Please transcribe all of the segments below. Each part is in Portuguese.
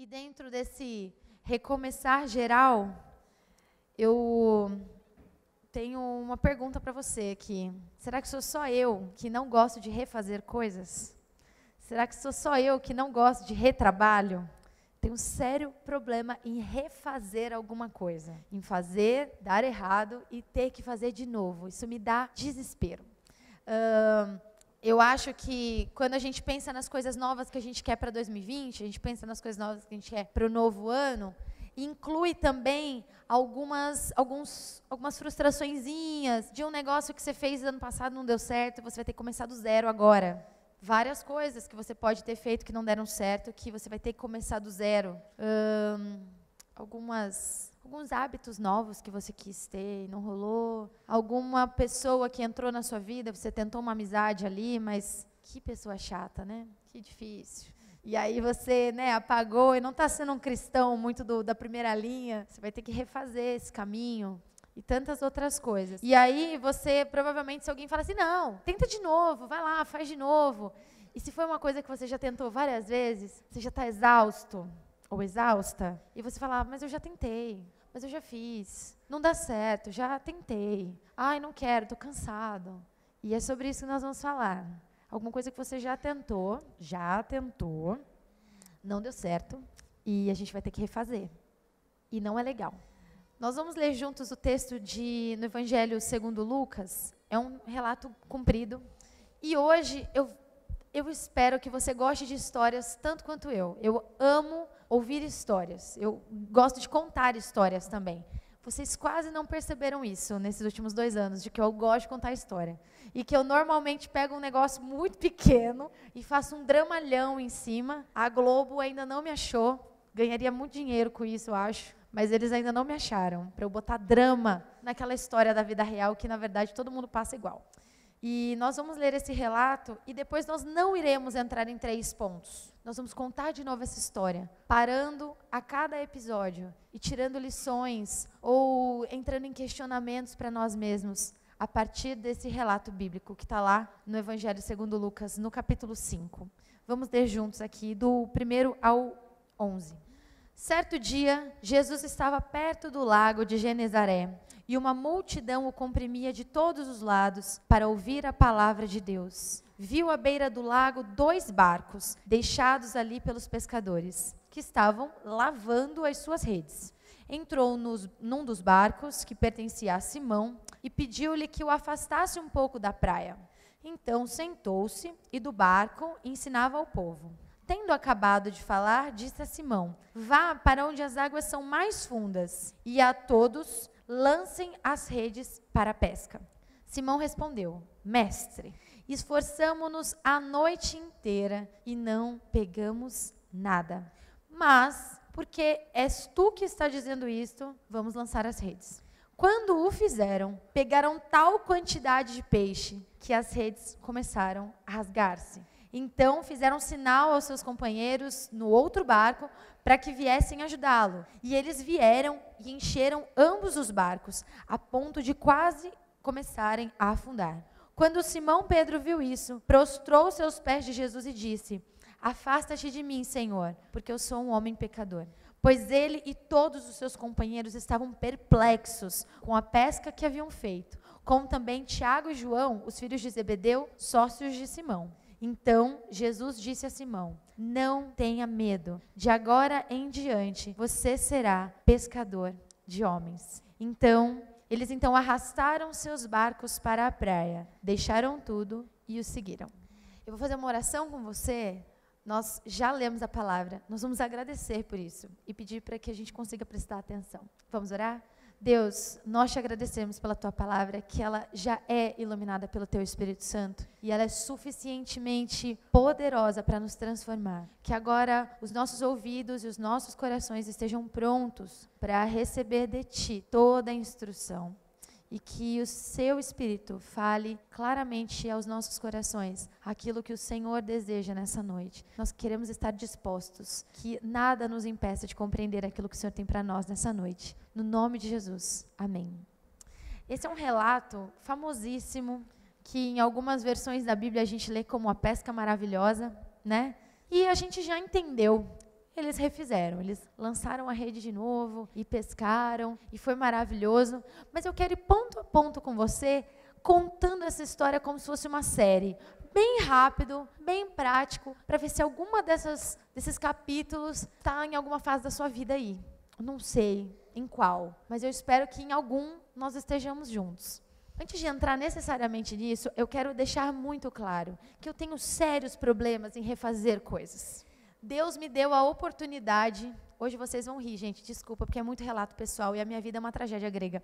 E dentro desse recomeçar geral, eu tenho uma pergunta para você aqui. Será que sou só eu que não gosto de refazer coisas? Será que sou só eu que não gosto de retrabalho? Tenho um sério problema em refazer alguma coisa, em fazer, dar errado e ter que fazer de novo. Isso me dá desespero. Uh, eu acho que quando a gente pensa nas coisas novas que a gente quer para 2020, a gente pensa nas coisas novas que a gente quer para o novo ano, inclui também algumas, alguns, algumas frustraçõezinhas de um negócio que você fez ano passado não deu certo você vai ter que começar do zero agora. Várias coisas que você pode ter feito que não deram certo, que você vai ter que começar do zero. algumas alguns hábitos novos que você quis ter e não rolou, alguma pessoa que entrou na sua vida, você tentou uma amizade ali, mas que pessoa chata, né? Que difícil. E aí você né, apagou e não está sendo um cristão muito do, da primeira linha, você vai ter que refazer esse caminho e tantas outras coisas. E aí você, provavelmente, se alguém fala assim, não, tenta de novo, vai lá, faz de novo. E se foi uma coisa que você já tentou várias vezes, você já está exausto ou exausta, e você fala, ah, mas eu já tentei, mas eu já fiz. Não dá certo, já tentei. Ai, não quero, estou cansado. E é sobre isso que nós vamos falar. Alguma coisa que você já tentou, já tentou, não deu certo, e a gente vai ter que refazer. E não é legal. Nós vamos ler juntos o texto de, no Evangelho segundo Lucas. É um relato comprido. E hoje eu, eu espero que você goste de histórias tanto quanto eu. Eu amo ouvir histórias. Eu gosto de contar histórias também. Vocês quase não perceberam isso nesses últimos dois anos, de que eu gosto de contar história. E que eu normalmente pego um negócio muito pequeno e faço um dramalhão em cima. A Globo ainda não me achou. Ganharia muito dinheiro com isso, eu acho. Mas eles ainda não me acharam para eu botar drama naquela história da vida real que, na verdade, todo mundo passa igual. E nós vamos ler esse relato e depois nós não iremos entrar em três pontos. Nós vamos contar de novo essa história, parando a cada episódio e tirando lições ou entrando em questionamentos para nós mesmos a partir desse relato bíblico que está lá no Evangelho segundo Lucas, no capítulo 5. Vamos ler juntos aqui, do 1 ao 11. Certo dia, Jesus estava perto do lago de Genezaré e uma multidão o comprimia de todos os lados para ouvir a palavra de Deus. Viu à beira do lago dois barcos, deixados ali pelos pescadores, que estavam lavando as suas redes. Entrou nos, num dos barcos, que pertencia a Simão, e pediu-lhe que o afastasse um pouco da praia. Então sentou-se e do barco ensinava ao povo. Tendo acabado de falar, disse a Simão: Vá para onde as águas são mais fundas, e a todos lancem as redes para a pesca. Simão respondeu: Mestre, esforçamo-nos a noite inteira e não pegamos nada. Mas, porque és tu que está dizendo isto, vamos lançar as redes. Quando o fizeram, pegaram tal quantidade de peixe que as redes começaram a rasgar-se. Então fizeram sinal aos seus companheiros no outro barco para que viessem ajudá-lo. E eles vieram e encheram ambos os barcos, a ponto de quase começarem a afundar. Quando Simão Pedro viu isso, prostrou-se aos pés de Jesus e disse: Afasta-te de mim, Senhor, porque eu sou um homem pecador. Pois ele e todos os seus companheiros estavam perplexos com a pesca que haviam feito, como também Tiago e João, os filhos de Zebedeu, sócios de Simão. Então Jesus disse a Simão: Não tenha medo, de agora em diante você será pescador de homens. Então, eles então arrastaram seus barcos para a praia, deixaram tudo e o seguiram. Eu vou fazer uma oração com você. Nós já lemos a palavra, nós vamos agradecer por isso e pedir para que a gente consiga prestar atenção. Vamos orar? Deus, nós te agradecemos pela tua palavra, que ela já é iluminada pelo teu Espírito Santo e ela é suficientemente poderosa para nos transformar. Que agora os nossos ouvidos e os nossos corações estejam prontos para receber de ti toda a instrução e que o seu Espírito fale claramente aos nossos corações aquilo que o Senhor deseja nessa noite. Nós queremos estar dispostos, que nada nos impeça de compreender aquilo que o Senhor tem para nós nessa noite. No nome de Jesus. Amém. Esse é um relato famosíssimo que em algumas versões da Bíblia a gente lê como a pesca maravilhosa, né? E a gente já entendeu eles refizeram. Eles lançaram a rede de novo e pescaram e foi maravilhoso. Mas eu quero ir ponto a ponto com você, contando essa história como se fosse uma série. Bem rápido, bem prático, para ver se alguma dessas, desses capítulos está em alguma fase da sua vida aí. Não sei em qual, mas eu espero que em algum nós estejamos juntos. Antes de entrar necessariamente nisso, eu quero deixar muito claro que eu tenho sérios problemas em refazer coisas. Deus me deu a oportunidade. Hoje vocês vão rir, gente, desculpa, porque é muito relato pessoal e a minha vida é uma tragédia grega.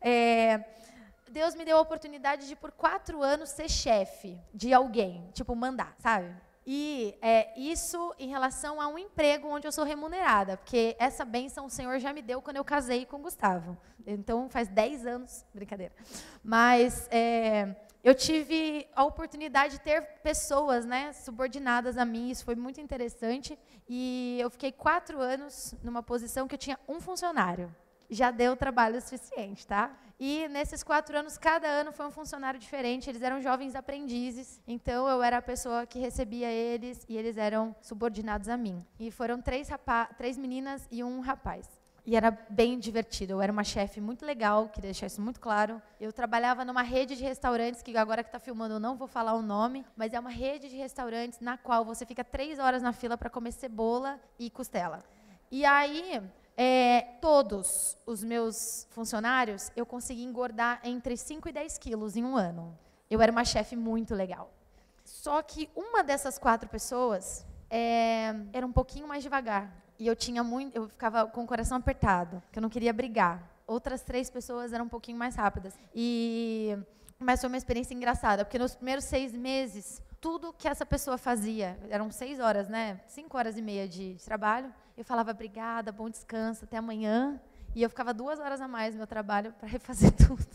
É, Deus me deu a oportunidade de, por quatro anos, ser chefe de alguém, tipo, mandar, sabe? E é, isso em relação a um emprego onde eu sou remunerada, porque essa benção o Senhor já me deu quando eu casei com o Gustavo. Então faz 10 anos, brincadeira. Mas é, eu tive a oportunidade de ter pessoas né, subordinadas a mim, isso foi muito interessante. E eu fiquei quatro anos numa posição que eu tinha um funcionário. Já deu trabalho suficiente, tá? E nesses quatro anos, cada ano foi um funcionário diferente. Eles eram jovens aprendizes, então eu era a pessoa que recebia eles e eles eram subordinados a mim. E foram três, três meninas e um rapaz. E era bem divertido. Eu era uma chefe muito legal, queria deixar isso muito claro. Eu trabalhava numa rede de restaurantes, que agora que está filmando eu não vou falar o nome, mas é uma rede de restaurantes na qual você fica três horas na fila para comer cebola e costela. E aí, é, todos os meus funcionários, eu consegui engordar entre 5 e 10 quilos em um ano. Eu era uma chefe muito legal. Só que uma dessas quatro pessoas é, um pouquinho mais devagar. E eu tinha muito, eu ficava com o coração apertado, que eu não queria brigar. Outras três pessoas eram um pouquinho mais rápidas. E mas foi uma experiência engraçada, porque nos primeiros seis meses, tudo que essa pessoa fazia, eram seis horas, né? Cinco horas e meia de, trabalho. Eu falava obrigada, bom descanso, até amanhã. E eu ficava duas horas a mais no meu trabalho para refazer tudo.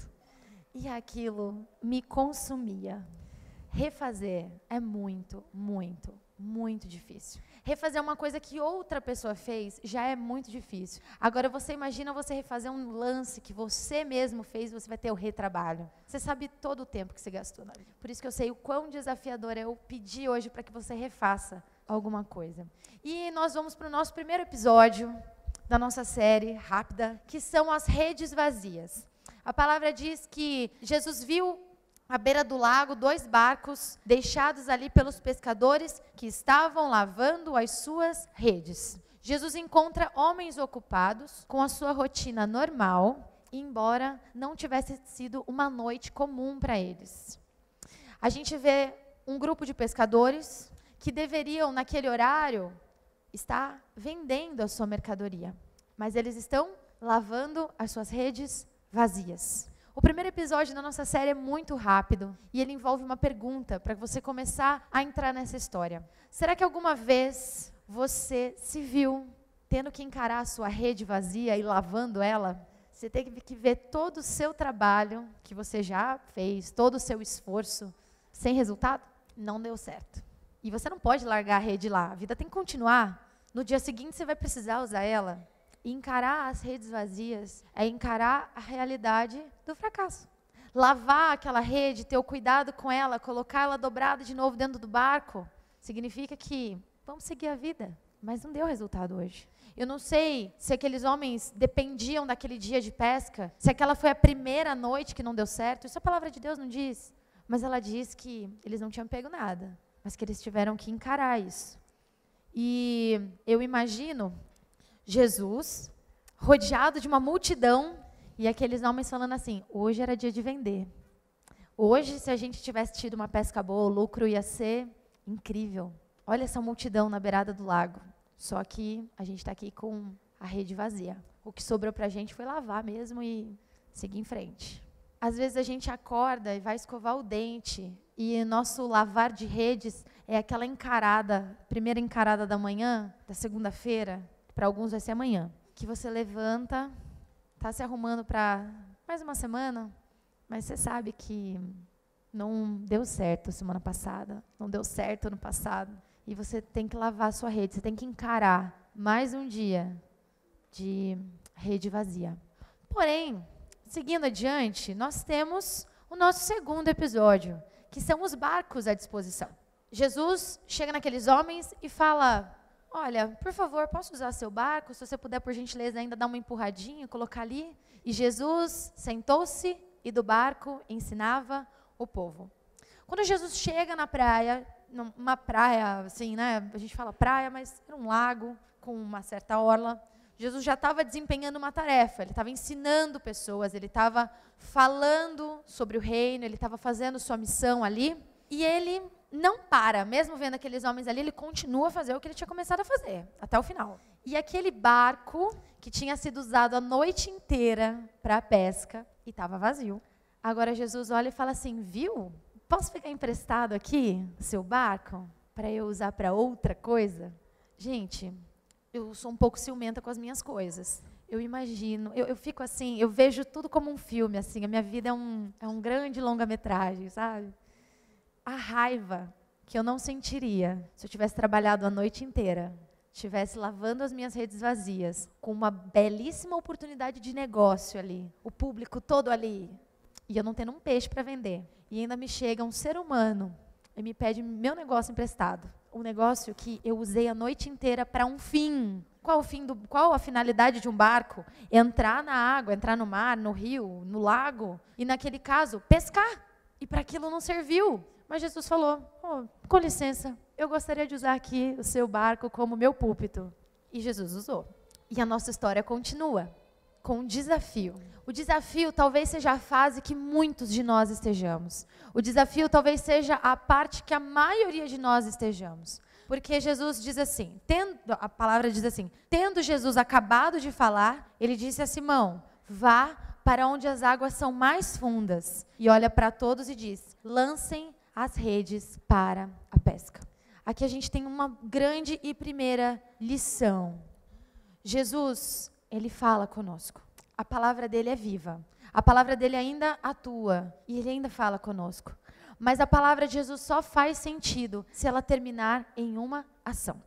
E aquilo me consumia. Refazer é muito, muito, muito difícil. Refazer uma coisa que outra pessoa fez já é muito difícil. Agora você imagina você refazer um lance que você mesmo fez, você vai ter o retrabalho. Você sabe todo o tempo que você gastou na vida. Por isso que eu sei o quão desafiador é eu pedir hoje para que você refaça alguma coisa. E nós vamos para o nosso primeiro episódio da nossa série rápida, que são as redes vazias. A palavra diz que Jesus viu à beira do lago dois barcos deixados ali pelos pescadores que estavam lavando as suas redes. Jesus encontra homens ocupados com a sua rotina normal, embora não tivesse sido uma noite comum para eles. A gente vê um grupo de pescadores que deveriam, naquele horário, estar vendendo a sua mercadoria, mas eles estão lavando as suas redes vazias. O primeiro episódio da nossa série é muito rápido e ele envolve uma pergunta para você começar a entrar nessa história. Será que alguma vez você se viu tendo que encarar a sua rede vazia e lavando ela? Você teve que ver todo o seu trabalho que você já fez, todo o seu esforço, sem resultado? Não deu certo. E você não pode largar a rede lá. A vida tem que continuar. No dia seguinte você vai precisar usar ela. Encarar as redes vazias é encarar a realidade do fracasso. Lavar aquela rede, ter o cuidado com ela, colocar ela dobrada de novo dentro do barco, significa que vamos seguir a vida, mas não deu resultado hoje. Eu não sei se aqueles homens dependiam daquele dia de pesca, se aquela foi a primeira noite que não deu certo. Isso a palavra de Deus não diz. Mas ela diz que eles não tinham pego nada, mas que eles tiveram que encarar isso. E eu imagino Jesus, rodeado de uma multidão, e aqueles homens falando assim: hoje era dia de vender. Hoje, se a gente tivesse tido uma pesca boa, o lucro ia ser incrível. Olha essa multidão na beirada do lago. Só que a gente está aqui com a rede vazia. O que sobrou para a gente foi lavar mesmo e seguir em frente. Às vezes a gente acorda e vai escovar o dente e nosso lavar de redes é aquela encarada, primeira encarada da manhã, da segunda-feira, para alguns vai ser amanhã, que você levanta, está se arrumando para mais uma semana, mas você sabe que não deu certo semana passada, não deu certo ano passado, e você tem que lavar a sua rede, você tem que encarar mais um dia de rede vazia. Porém, seguindo adiante, nós temos o nosso segundo episódio, que são os barcos à disposição. Jesus chega naqueles homens e fala: Olha, por favor, posso usar seu barco? Se você puder, por gentileza, ainda dar uma empurradinha, colocar ali. E Jesus sentou-se e do barco ensinava o povo. Quando Jesus chega na praia, numa praia, assim, né? A gente fala praia, mas era um lago com uma certa orla. Jesus já estava desempenhando uma tarefa, ele estava ensinando pessoas, ele estava falando sobre o reino, ele estava fazendo sua missão ali. E ele não para, mesmo vendo aqueles homens ali, ele continua a fazer o que ele tinha começado a fazer, até o final. E aquele barco, que tinha sido usado a noite inteira para a pesca, e estava vazio. Agora Jesus olha e fala assim: Viu? Posso pegar emprestado aqui seu barco para eu usar para outra coisa? Gente, eu sou um pouco ciumenta com as minhas coisas. Eu imagino, eu, eu, fico assim, eu vejo tudo como um filme, assim, a minha vida é um, é um grande longa-metragem, sabe? A raiva que eu não sentiria se eu tivesse trabalhado a noite inteira, estivesse lavando as minhas redes vazias, com uma belíssima oportunidade de negócio ali, o público todo ali, e eu não tendo um peixe para vender. E ainda me chega um ser humano e me pede meu negócio emprestado. Um negócio que eu usei a noite inteira para um fim. Qual o fim do, qual a finalidade de um barco? Entrar na água, entrar no mar, no rio, no lago e naquele caso pescar. E para aquilo não serviu. Mas Jesus falou: oh, com licença, eu gostaria de usar aqui o seu barco como meu púlpito. E Jesus usou. E a nossa história continua com um desafio. O desafio talvez seja a fase que muitos de nós estejamos. O desafio talvez seja a parte que a maioria de nós estejamos. Porque Jesus diz assim, tendo, a palavra diz assim: tendo Jesus acabado de falar, ele disse a Simão: vá para onde as águas são mais fundas. E olha para todos e diz: lancem as redes para a pesca. Aqui a gente tem uma grande e primeira lição. Jesus ele fala conosco. A palavra dele é viva. A palavra dele ainda atua e ele ainda fala conosco. Mas a palavra de Jesus só faz sentido se ela terminar em uma ação.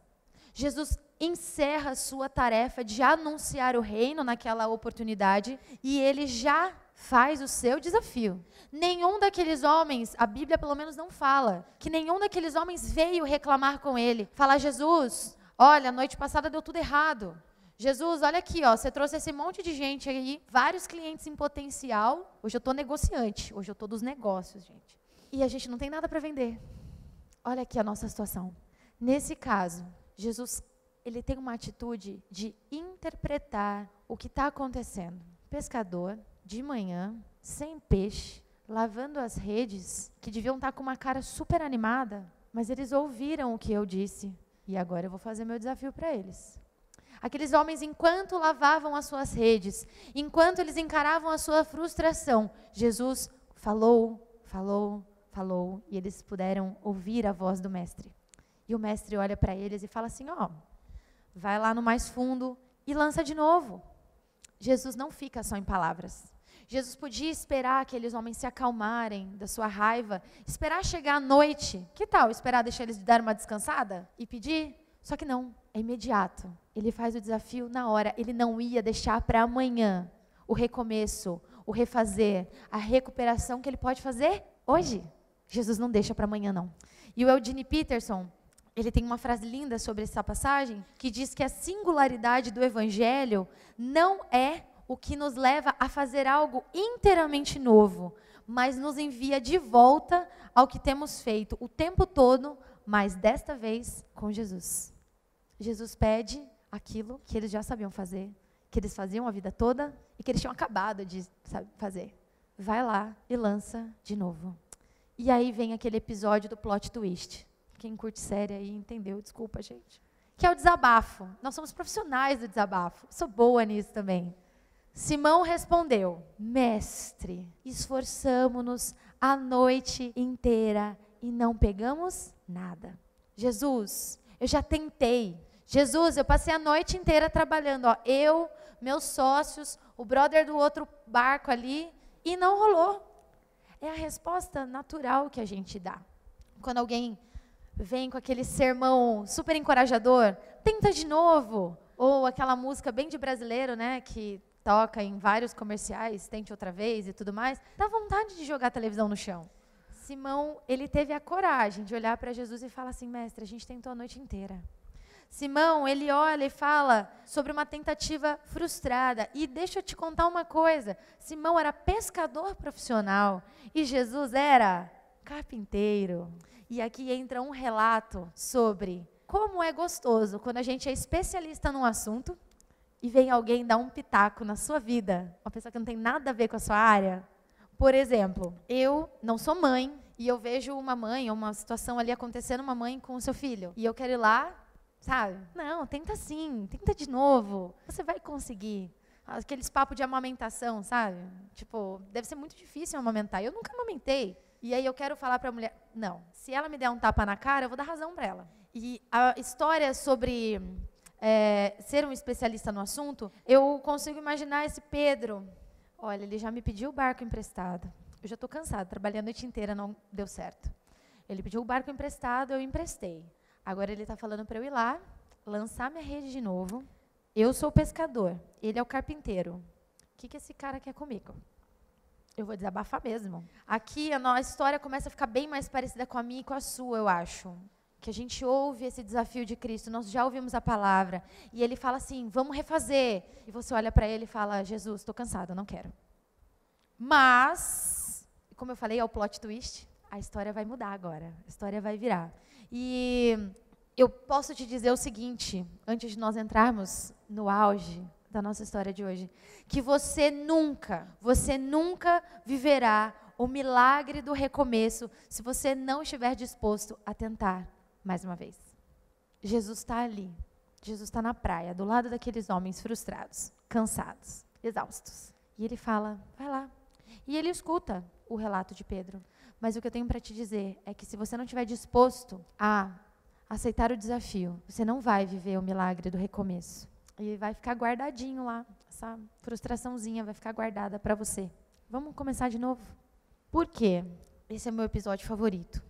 Jesus encerra sua tarefa de anunciar o reino naquela oportunidade e ele já faz o seu desafio. Nenhum daqueles homens, a Bíblia pelo menos não fala, que nenhum daqueles homens veio reclamar com ele, falar: Jesus, olha, a noite passada deu tudo errado. Jesus, olha aqui, ó, você trouxe esse monte de gente aí, vários clientes em potencial. Hoje eu estou negociante, hoje eu estou dos negócios, gente. E a gente não tem nada para vender. Olha aqui a nossa situação. Nesse caso, Jesus, ele tem uma atitude de interpretar o que está acontecendo. Pescador, de manhã, sem peixe, lavando as redes, que deviam estar com uma cara super animada, mas eles ouviram o que eu disse. E agora eu vou fazer meu desafio para eles. Aqueles homens, enquanto lavavam as suas redes, enquanto eles encaravam a sua frustração, Jesus falou, falou, falou, e eles puderam ouvir a voz do Mestre. E o Mestre olha para eles e fala assim: Ó, oh, vai lá no mais fundo e lança de novo. Jesus não fica só em palavras. Jesus podia esperar aqueles homens se acalmarem da sua raiva, esperar chegar a noite. Que tal esperar deixar eles dar uma descansada e pedir? Só que não, é imediato. Ele faz o desafio na hora. Ele não ia deixar para amanhã o recomeço, o refazer, a recuperação que ele pode fazer hoje. Jesus não deixa para amanhã, não. E o Eugene Peterson, ele tem uma frase linda sobre essa passagem, que diz que a singularidade do evangelho não é o que nos leva a fazer algo inteiramente novo, mas nos envia de volta ao que temos feito o tempo todo mas desta vez com Jesus. Jesus pede aquilo que eles já sabiam fazer, que eles faziam a vida toda e que eles tinham acabado de fazer. Vai lá e lança de novo. E aí vem aquele episódio do plot twist. Quem curte série aí entendeu, desculpa, gente. Que é o desabafo. Nós somos profissionais do desabafo. Sou boa nisso também. Simão respondeu: Mestre, esforçamo-nos a noite inteira e não pegamos nada. Jesus, eu já tentei. Jesus, eu passei a noite inteira trabalhando, ó, eu, meus sócios, o brother do outro barco ali, e não rolou. É a resposta natural que a gente dá. Quando alguém vem com aquele sermão super encorajador, tenta de novo. Ou aquela música bem de brasileiro, né, que toca em vários comerciais, tente outra vez e tudo mais, dá vontade de jogar a televisão no chão. Simão, ele teve a coragem de olhar para Jesus e falar assim: Mestre, a gente tentou a noite inteira. Simão, ele olha e fala sobre uma tentativa frustrada. E deixa eu te contar uma coisa: Simão era pescador profissional e Jesus era carpinteiro. E aqui entra um relato sobre como é gostoso quando a gente é especialista num assunto e vem alguém dar um pitaco na sua vida, uma pessoa que não tem nada a ver com a sua área. Por exemplo, eu não sou mãe e eu vejo uma mãe, uma situação ali acontecendo, uma mãe com o seu filho, e eu quero ir lá Sabe? Não, tenta sim, tenta de novo. Você vai conseguir. Aqueles papos de amamentação, sabe? Tipo, deve ser muito difícil amamentar. Eu nunca amamentei. E aí eu quero falar para a mulher, não, se ela me der um tapa na cara, eu vou dar razão para ela. E a história sobre é, ser um especialista no assunto, eu consigo imaginar esse Pedro. Olha, ele já me pediu o barco emprestado. Eu já estou cansado, trabalhando a noite inteira, não deu certo. Ele pediu o barco emprestado, eu emprestei. Agora ele está falando para eu ir lá, lançar minha rede de novo. Eu sou o pescador, ele é o carpinteiro. O que, que esse cara quer comigo? Eu vou desabafar mesmo. Aqui a nossa história começa a ficar bem mais parecida com a minha e com a sua, eu acho. Que a gente ouve esse desafio de Cristo, nós já ouvimos a palavra. E ele fala assim: vamos refazer. E você olha para ele e fala: Jesus, estou cansado, não quero. Mas, como eu falei, é o plot twist. A história vai mudar agora. A história vai virar. E eu posso te dizer o seguinte, antes de nós entrarmos no auge da nossa história de hoje, que você nunca, você nunca viverá o milagre do recomeço se você não estiver disposto a tentar mais uma vez. Jesus está ali. Jesus está na praia, do lado daqueles homens frustrados, cansados, exaustos. E ele fala: vai lá. E ele escuta o relato de Pedro. Mas o que eu tenho para te dizer é que se você não estiver disposto a aceitar o desafio, você não vai viver o milagre do recomeço. E vai ficar guardadinho lá. Essa frustraçãozinha vai ficar guardada para você. Vamos começar de novo? Por quê? Esse é o meu episódio favorito.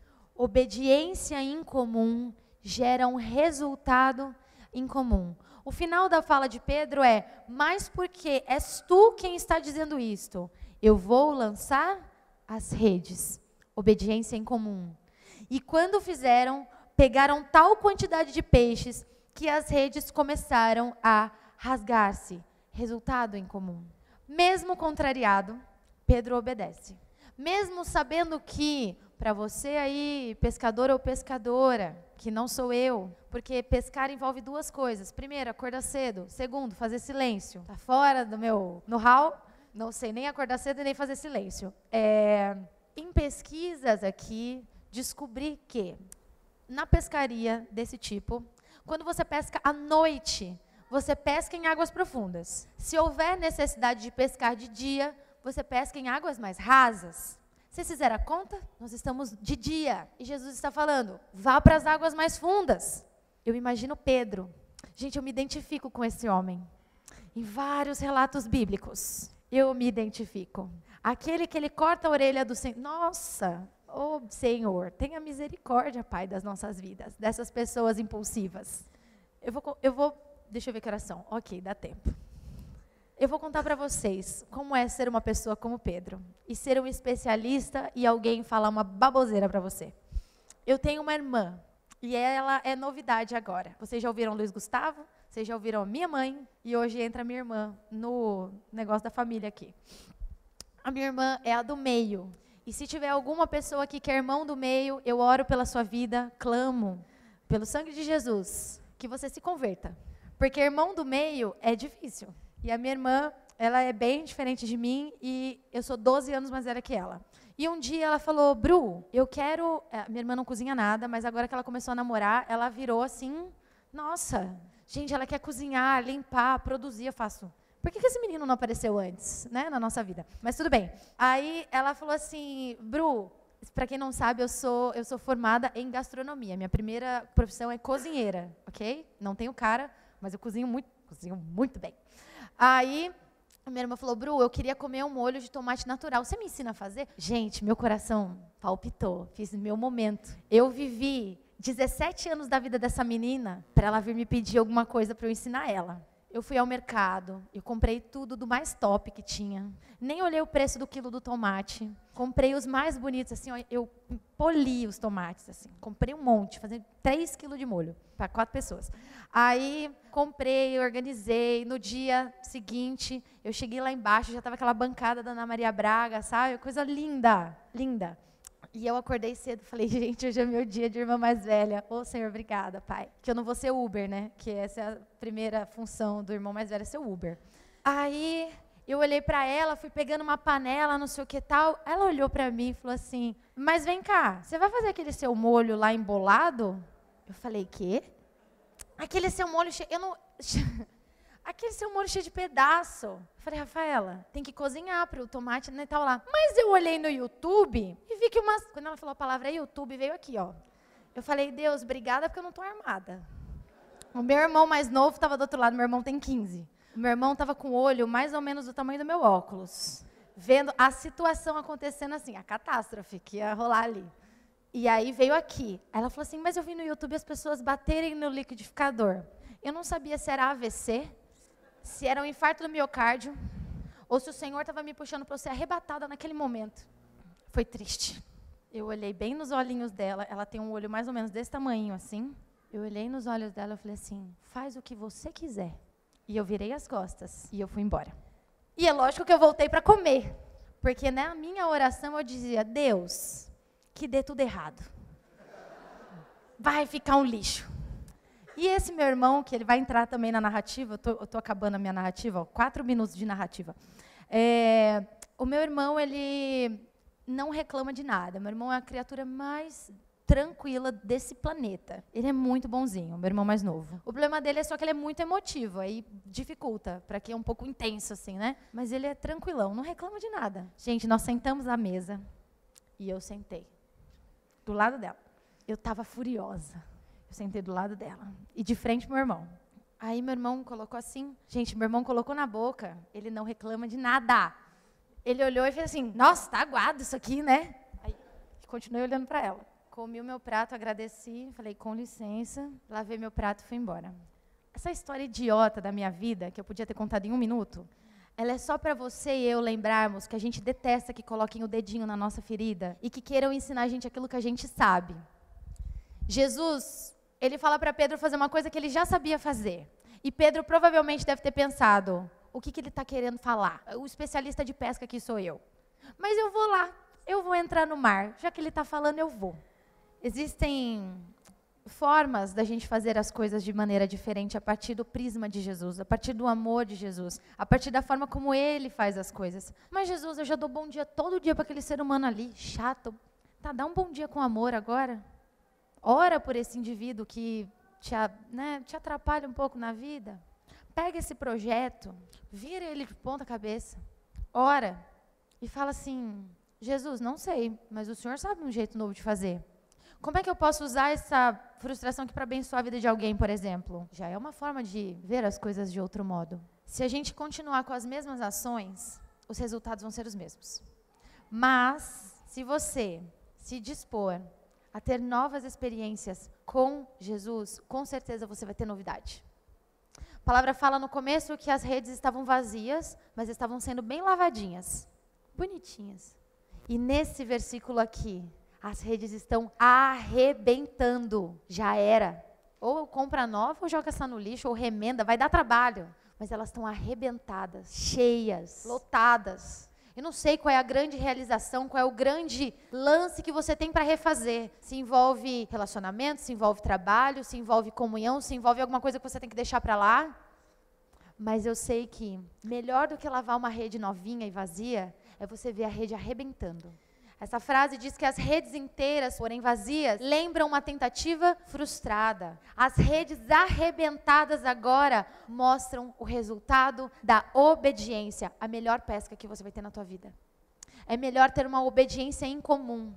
Obediência incomum gera um resultado incomum. O final da fala de Pedro é: Mas porque és tu quem está dizendo isto? Eu vou lançar as redes obediência em comum. E quando fizeram, pegaram tal quantidade de peixes que as redes começaram a rasgar-se. Resultado em comum. Mesmo contrariado, Pedro obedece. Mesmo sabendo que, para você aí, pescador ou pescadora, que não sou eu, porque pescar envolve duas coisas. Primeiro, acordar cedo. Segundo, fazer silêncio. Está fora do meu know-how, não sei nem acordar cedo e nem fazer silêncio. É, em pesquisas aqui, descobri que na pescaria desse tipo, quando você pesca à noite, você pesca em águas profundas. Se houver necessidade de pescar de dia, você pesca em águas mais rasas. Vocês fizeram a conta? Nós estamos de dia. E Jesus está falando: vá para as águas mais fundas. Eu imagino Pedro. Gente, eu me identifico com esse homem. Em vários relatos bíblicos, eu me identifico. Aquele que ele corta a orelha do Senhor. Nossa, oh Senhor, tenha misericórdia, Pai, das nossas vidas, dessas pessoas impulsivas. Eu vou, eu vou deixa eu ver que oração. Ok, dá tempo. Eu vou contar para vocês como é ser uma pessoa como Pedro e ser um especialista e alguém falar uma baboseira para você. Eu tenho uma irmã e ela é novidade agora. Vocês já ouviram Luiz Gustavo? Vocês já ouviram minha mãe? E hoje entra minha irmã no negócio da família aqui. A minha irmã é a do meio. E se tiver alguma pessoa aqui que é irmão do meio, eu oro pela sua vida, clamo pelo sangue de Jesus, que você se converta. Porque irmão do meio é difícil. E a minha irmã, ela é bem diferente de mim e eu sou 12 anos mais velha que ela. E um dia ela falou, Bru, eu quero. É, minha irmã não cozinha nada, mas agora que ela começou a namorar, ela virou assim: nossa, gente, ela quer cozinhar, limpar, produzir. Eu faço, por que, que esse menino não apareceu antes, né, na nossa vida? Mas tudo bem. Aí ela falou assim, Bru, para quem não sabe, eu sou eu sou formada em gastronomia. Minha primeira profissão é cozinheira, ok? Não tenho cara, mas eu cozinho muito, cozinho muito bem. Aí a minha irmã falou, Bru, eu queria comer um molho de tomate natural. Você me ensina a fazer? Gente, meu coração palpitou. Fiz meu momento. Eu vivi 17 anos da vida dessa menina para ela vir me pedir alguma coisa para eu ensinar ela. Eu fui ao mercado, eu comprei tudo do mais top que tinha. Nem olhei o preço do quilo do tomate. Comprei os mais bonitos, assim, eu poli os tomates, assim. Comprei um monte, fazendo 3 quilos de molho para quatro pessoas. Aí comprei, organizei. No dia seguinte, eu cheguei lá embaixo, já estava aquela bancada da Ana Maria Braga, sabe? Coisa linda, linda. E eu acordei cedo, falei, gente, hoje é meu dia de irmã mais velha. Ô, oh, Senhor, obrigada, Pai. Que eu não vou ser Uber, né? Que essa é a primeira função do irmão mais velho, é ser Uber. Aí eu olhei para ela, fui pegando uma panela, não sei o que tal. Ela olhou para mim e falou assim: Mas vem cá, você vai fazer aquele seu molho lá embolado? Eu falei: Quê? Aquele seu molho cheio. Eu não. aquele seu molho cheio de pedaço. Eu falei, Rafaela, tem que cozinhar para o tomate né, tal lá. Mas eu olhei no YouTube e vi que umas. Quando ela falou a palavra YouTube, veio aqui, ó. Eu falei, Deus, obrigada porque eu não estou armada. O meu irmão mais novo estava do outro lado, meu irmão tem 15. O meu irmão estava com o olho mais ou menos do tamanho do meu óculos. Vendo a situação acontecendo assim, a catástrofe que ia rolar ali. E aí veio aqui. Ela falou assim: Mas eu vi no YouTube as pessoas baterem no liquidificador. Eu não sabia se era AVC, se era um infarto do miocárdio, ou se o Senhor estava me puxando para eu ser arrebatada naquele momento. Foi triste. Eu olhei bem nos olhinhos dela, ela tem um olho mais ou menos desse tamanho assim. Eu olhei nos olhos dela e falei assim: faz o que você quiser. E eu virei as costas e eu fui embora. E é lógico que eu voltei para comer, porque na minha oração eu dizia: Deus, que dê tudo errado. Vai ficar um lixo. E esse meu irmão, que ele vai entrar também na narrativa, eu estou acabando a minha narrativa, ó, quatro minutos de narrativa. É, o meu irmão, ele não reclama de nada. Meu irmão é a criatura mais tranquila desse planeta. Ele é muito bonzinho, meu irmão mais novo. O problema dele é só que ele é muito emotivo, aí dificulta, para quem é um pouco intenso assim, né? Mas ele é tranquilão, não reclama de nada. Gente, nós sentamos à mesa e eu sentei do lado dela. Eu estava furiosa. Eu sentei do lado dela e de frente pro meu irmão. Aí meu irmão colocou assim, gente, meu irmão colocou na boca, ele não reclama de nada. Ele olhou e fez assim, nossa, tá aguado isso aqui, né? Aí continuei olhando para ela. Comi o meu prato, agradeci, falei com licença, lavei meu prato e fui embora. Essa história idiota da minha vida, que eu podia ter contado em um minuto, ela é só para você e eu lembrarmos que a gente detesta que coloquem o dedinho na nossa ferida e que queiram ensinar a gente aquilo que a gente sabe. Jesus ele fala para Pedro fazer uma coisa que ele já sabia fazer. E Pedro provavelmente deve ter pensado: o que, que ele está querendo falar? O especialista de pesca aqui sou eu. Mas eu vou lá, eu vou entrar no mar. Já que ele está falando, eu vou. Existem formas da gente fazer as coisas de maneira diferente a partir do prisma de Jesus, a partir do amor de Jesus, a partir da forma como ele faz as coisas. Mas Jesus, eu já dou bom dia todo dia para aquele ser humano ali, chato. Tá, dá um bom dia com amor agora. Ora por esse indivíduo que te, né, te atrapalha um pouco na vida. Pega esse projeto, vira ele de ponta cabeça, ora e fala assim: Jesus, não sei, mas o Senhor sabe um jeito novo de fazer. Como é que eu posso usar essa frustração aqui para abençoar a vida de alguém, por exemplo? Já é uma forma de ver as coisas de outro modo. Se a gente continuar com as mesmas ações, os resultados vão ser os mesmos. Mas, se você se dispor a ter novas experiências com Jesus, com certeza você vai ter novidade. A palavra fala no começo que as redes estavam vazias, mas estavam sendo bem lavadinhas, bonitinhas. E nesse versículo aqui, as redes estão arrebentando. Já era. Ou compra nova, ou joga essa no lixo, ou remenda, vai dar trabalho. Mas elas estão arrebentadas, cheias, lotadas. Eu não sei qual é a grande realização, qual é o grande lance que você tem para refazer. Se envolve relacionamento, se envolve trabalho, se envolve comunhão, se envolve alguma coisa que você tem que deixar para lá. Mas eu sei que melhor do que lavar uma rede novinha e vazia é você ver a rede arrebentando. Essa frase diz que as redes inteiras, porém vazias, lembram uma tentativa frustrada. As redes arrebentadas agora mostram o resultado da obediência, a melhor pesca que você vai ter na tua vida. É melhor ter uma obediência em comum.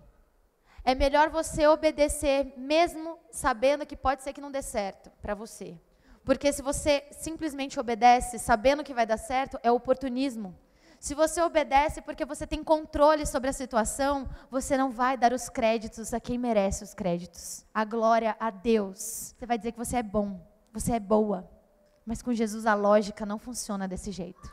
É melhor você obedecer mesmo sabendo que pode ser que não dê certo para você. Porque se você simplesmente obedece sabendo que vai dar certo, é oportunismo. Se você obedece porque você tem controle sobre a situação, você não vai dar os créditos a quem merece os créditos. A glória a Deus. Você vai dizer que você é bom, você é boa. Mas com Jesus a lógica não funciona desse jeito.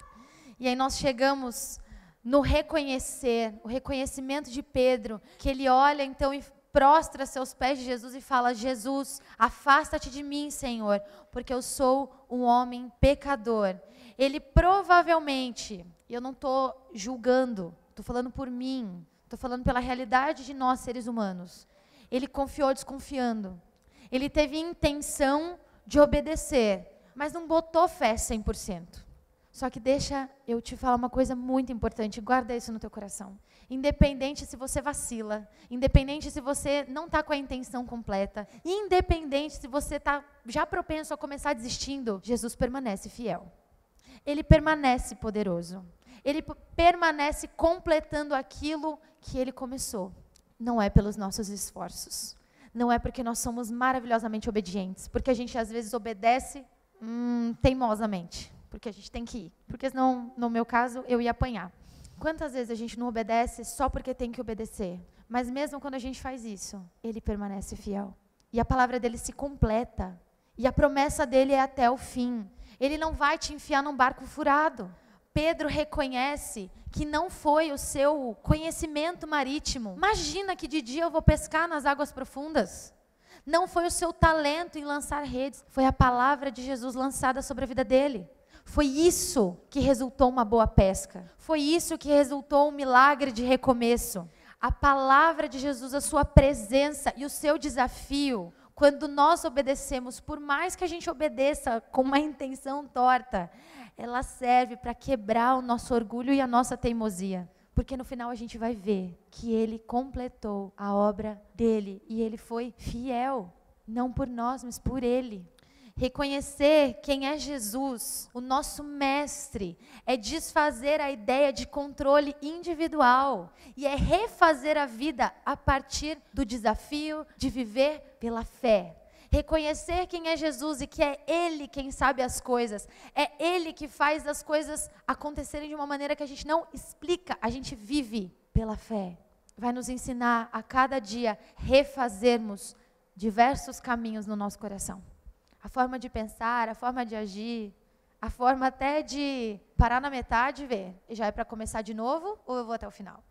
E aí nós chegamos no reconhecer, o reconhecimento de Pedro, que ele olha então e prostra seus pés de Jesus e fala: Jesus, afasta-te de mim, Senhor, porque eu sou um homem pecador. Ele provavelmente, e eu não estou julgando, estou falando por mim, estou falando pela realidade de nós seres humanos. Ele confiou desconfiando. Ele teve intenção de obedecer, mas não botou fé 100%. Só que deixa eu te falar uma coisa muito importante, guarda isso no teu coração. Independente se você vacila, independente se você não está com a intenção completa, independente se você está já propenso a começar desistindo, Jesus permanece fiel. Ele permanece poderoso. Ele permanece completando aquilo que ele começou. Não é pelos nossos esforços. Não é porque nós somos maravilhosamente obedientes, porque a gente às vezes obedece hum, teimosamente porque a gente tem que ir. Porque senão, no meu caso, eu ia apanhar. Quantas vezes a gente não obedece só porque tem que obedecer? Mas mesmo quando a gente faz isso, ele permanece fiel. E a palavra dele se completa. E a promessa dele é até o fim. Ele não vai te enfiar num barco furado. Pedro reconhece que não foi o seu conhecimento marítimo. Imagina que de dia eu vou pescar nas águas profundas. Não foi o seu talento em lançar redes, foi a palavra de Jesus lançada sobre a vida dele. Foi isso que resultou uma boa pesca. Foi isso que resultou um milagre de recomeço. A palavra de Jesus, a sua presença e o seu desafio, quando nós obedecemos, por mais que a gente obedeça com uma intenção torta, ela serve para quebrar o nosso orgulho e a nossa teimosia. Porque no final a gente vai ver que ele completou a obra dele e ele foi fiel, não por nós, mas por ele. Reconhecer quem é Jesus, o nosso mestre, é desfazer a ideia de controle individual e é refazer a vida a partir do desafio de viver pela fé. Reconhecer quem é Jesus e que é Ele quem sabe as coisas, é Ele que faz as coisas acontecerem de uma maneira que a gente não explica, a gente vive pela fé. Vai nos ensinar a cada dia refazermos diversos caminhos no nosso coração a forma de pensar, a forma de agir, a forma até de parar na metade e ver, já é para começar de novo ou eu vou até o final?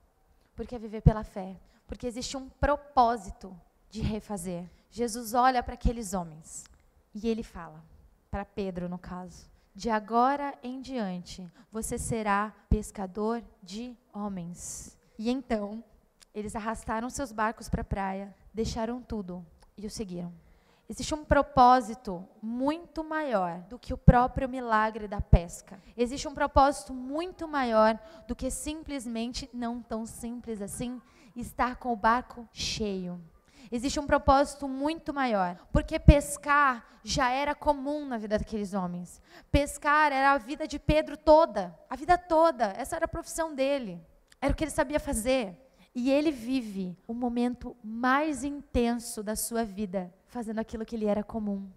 Porque é viver pela fé, porque existe um propósito de refazer. Jesus olha para aqueles homens e ele fala, para Pedro no caso, de agora em diante você será pescador de homens. E então, eles arrastaram seus barcos para a praia, deixaram tudo e o seguiram. Existe um propósito muito maior do que o próprio milagre da pesca. Existe um propósito muito maior do que simplesmente, não tão simples assim, estar com o barco cheio. Existe um propósito muito maior, porque pescar já era comum na vida daqueles homens. Pescar era a vida de Pedro toda, a vida toda. Essa era a profissão dele. Era o que ele sabia fazer. E ele vive o momento mais intenso da sua vida fazendo aquilo que lhe era comum.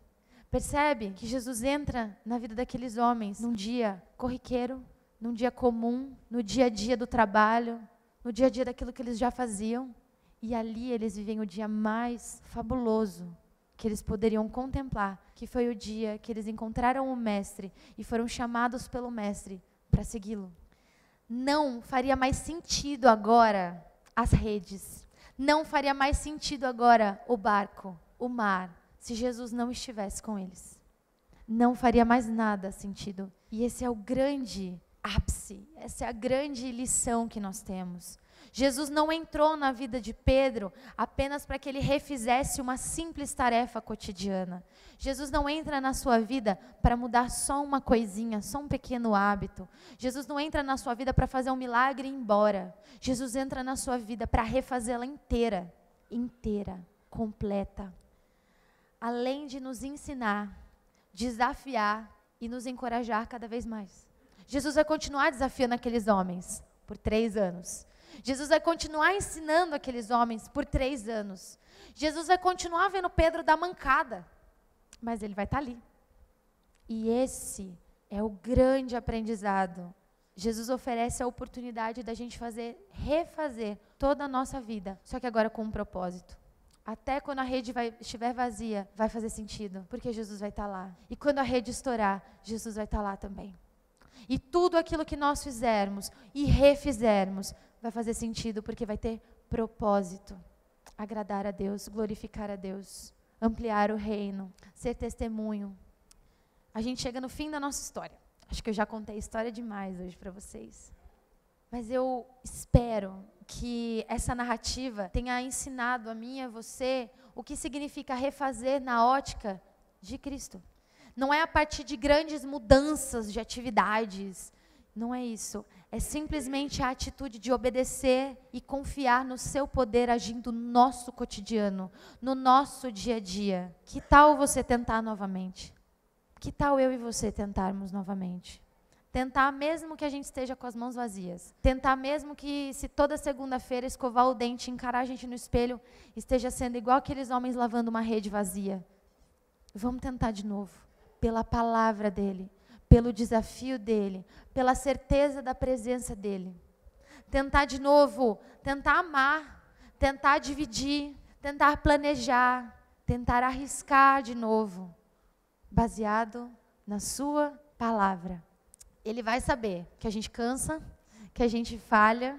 Percebe que Jesus entra na vida daqueles homens num dia corriqueiro, num dia comum, no dia a dia do trabalho, no dia a dia daquilo que eles já faziam. E ali eles vivem o dia mais fabuloso que eles poderiam contemplar, que foi o dia que eles encontraram o Mestre e foram chamados pelo Mestre para segui-lo. Não faria mais sentido agora as redes. Não faria mais sentido agora o barco, o mar, se Jesus não estivesse com eles. Não faria mais nada sentido. E esse é o grande ápice, essa é a grande lição que nós temos. Jesus não entrou na vida de Pedro apenas para que ele refizesse uma simples tarefa cotidiana. Jesus não entra na sua vida para mudar só uma coisinha, só um pequeno hábito. Jesus não entra na sua vida para fazer um milagre e ir embora. Jesus entra na sua vida para refazê-la inteira, inteira, completa. Além de nos ensinar, desafiar e nos encorajar cada vez mais. Jesus vai continuar desafiando aqueles homens por três anos. Jesus vai continuar ensinando aqueles homens por três anos. Jesus vai continuar vendo Pedro dar mancada, mas ele vai estar tá ali. E esse é o grande aprendizado. Jesus oferece a oportunidade da gente fazer, refazer toda a nossa vida, só que agora com um propósito. Até quando a rede vai, estiver vazia, vai fazer sentido, porque Jesus vai estar lá. E quando a rede estourar, Jesus vai estar lá também. E tudo aquilo que nós fizermos e refizermos vai fazer sentido, porque vai ter propósito. Agradar a Deus, glorificar a Deus, ampliar o reino, ser testemunho. A gente chega no fim da nossa história. Acho que eu já contei história demais hoje para vocês. Mas eu espero que essa narrativa tenha ensinado a mim e a você o que significa refazer na ótica de Cristo. Não é a partir de grandes mudanças de atividades. Não é isso. É simplesmente a atitude de obedecer e confiar no seu poder agindo no nosso cotidiano, no nosso dia a dia. Que tal você tentar novamente? Que tal eu e você tentarmos novamente? Tentar mesmo que a gente esteja com as mãos vazias. Tentar mesmo que se toda segunda-feira escovar o dente, encarar a gente no espelho, esteja sendo igual aqueles homens lavando uma rede vazia. Vamos tentar de novo pela palavra dele, pelo desafio dele, pela certeza da presença dele. Tentar de novo, tentar amar, tentar dividir, tentar planejar, tentar arriscar de novo, baseado na sua palavra. Ele vai saber que a gente cansa, que a gente falha,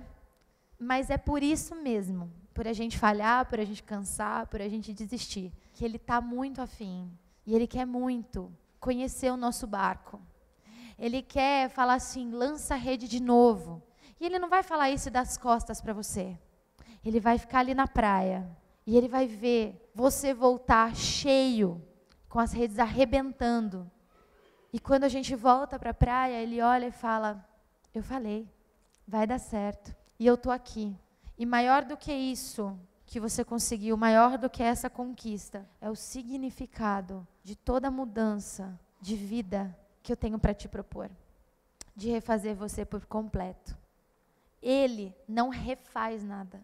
mas é por isso mesmo, por a gente falhar, por a gente cansar, por a gente desistir, que ele está muito afim e ele quer muito conhecer o nosso barco. Ele quer falar assim: lança a rede de novo. E ele não vai falar isso das costas para você. Ele vai ficar ali na praia e ele vai ver você voltar cheio, com as redes arrebentando. E quando a gente volta para a praia, ele olha e fala: Eu falei, vai dar certo. E eu estou aqui. E maior do que isso que você conseguiu, maior do que essa conquista, é o significado de toda mudança de vida que eu tenho para te propor, de refazer você por completo. Ele não refaz nada.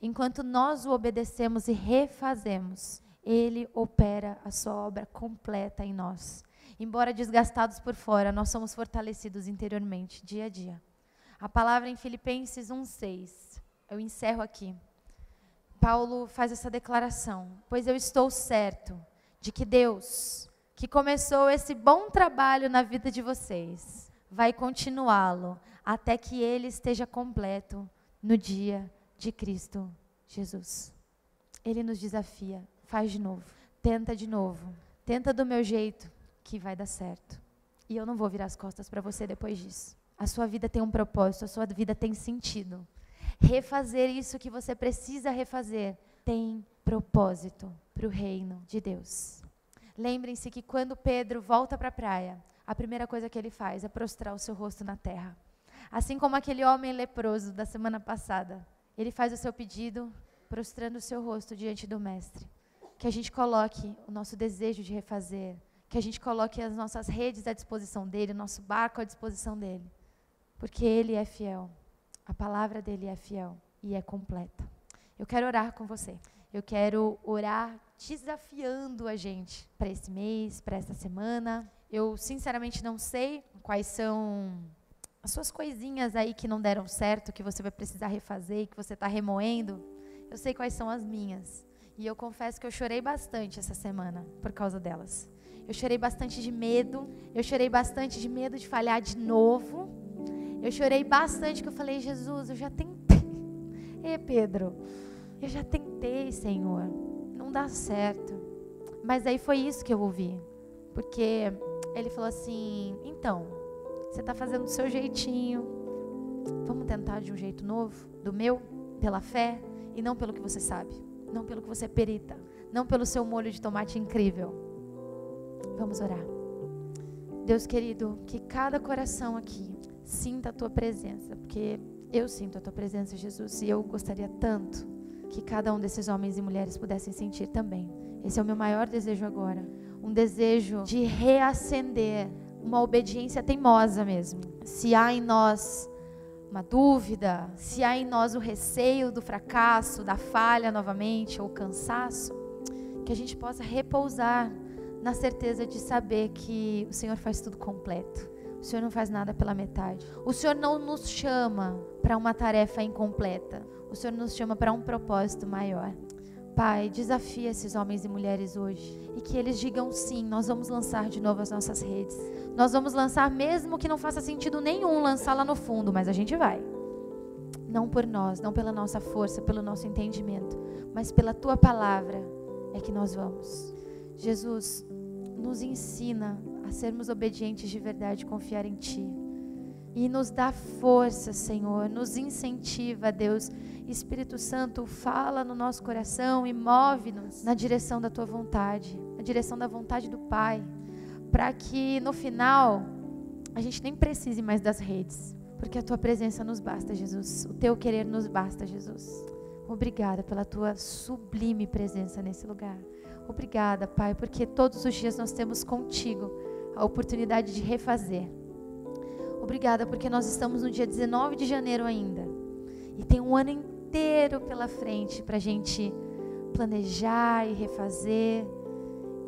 Enquanto nós o obedecemos e refazemos, ele opera a sua obra completa em nós. Embora desgastados por fora, nós somos fortalecidos interiormente, dia a dia. A palavra em Filipenses 1:6. Eu encerro aqui. Paulo faz essa declaração: Pois eu estou certo de que Deus, que começou esse bom trabalho na vida de vocês, vai continuá-lo até que ele esteja completo no dia de Cristo Jesus. Ele nos desafia, faz de novo, tenta de novo, tenta do meu jeito, que vai dar certo. E eu não vou virar as costas para você depois disso. A sua vida tem um propósito, a sua vida tem sentido. Refazer isso que você precisa refazer tem propósito para o reino de Deus. Lembrem-se que quando Pedro volta para a praia, a primeira coisa que ele faz é prostrar o seu rosto na terra. Assim como aquele homem leproso da semana passada, ele faz o seu pedido prostrando o seu rosto diante do Mestre. Que a gente coloque o nosso desejo de refazer, que a gente coloque as nossas redes à disposição dele, o nosso barco à disposição dele. Porque ele é fiel. A palavra dele é fiel e é completa. Eu quero orar com você. Eu quero orar desafiando a gente para esse mês, para essa semana. Eu sinceramente não sei quais são as suas coisinhas aí que não deram certo, que você vai precisar refazer que você está remoendo. Eu sei quais são as minhas. E eu confesso que eu chorei bastante essa semana por causa delas. Eu chorei bastante de medo. Eu chorei bastante de medo de falhar de novo. Eu chorei bastante que eu falei, Jesus, eu já tentei. Ê, Pedro, eu já tentei, Senhor dá certo. Mas aí foi isso que eu ouvi. Porque ele falou assim: então, você está fazendo do seu jeitinho. Vamos tentar de um jeito novo, do meu, pela fé, e não pelo que você sabe, não pelo que você perita, não pelo seu molho de tomate incrível. Vamos orar. Deus querido, que cada coração aqui sinta a tua presença, porque eu sinto a tua presença, Jesus, e eu gostaria tanto que cada um desses homens e mulheres pudessem sentir também. Esse é o meu maior desejo agora. Um desejo de reacender uma obediência teimosa mesmo. Se há em nós uma dúvida, se há em nós o receio do fracasso, da falha novamente, ou cansaço, que a gente possa repousar na certeza de saber que o Senhor faz tudo completo. O Senhor não faz nada pela metade. O Senhor não nos chama para uma tarefa incompleta. O Senhor nos chama para um propósito maior. Pai, desafia esses homens e mulheres hoje e que eles digam sim, nós vamos lançar de novo as nossas redes. Nós vamos lançar mesmo que não faça sentido nenhum lançar lá no fundo, mas a gente vai. Não por nós, não pela nossa força, pelo nosso entendimento, mas pela tua palavra é que nós vamos. Jesus, nos ensina a sermos obedientes de verdade, confiar em ti. E nos dá força, Senhor, nos incentiva, Deus. Espírito Santo, fala no nosso coração e move-nos na direção da tua vontade, na direção da vontade do Pai, para que no final a gente nem precise mais das redes, porque a tua presença nos basta, Jesus. O teu querer nos basta, Jesus. Obrigada pela tua sublime presença nesse lugar. Obrigada, Pai, porque todos os dias nós temos contigo a oportunidade de refazer. Obrigada, porque nós estamos no dia 19 de janeiro ainda. E tem um ano inteiro pela frente para a gente planejar e refazer.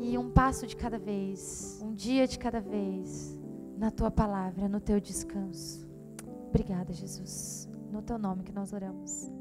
E um passo de cada vez, um dia de cada vez, na tua palavra, no teu descanso. Obrigada, Jesus. No teu nome que nós oramos.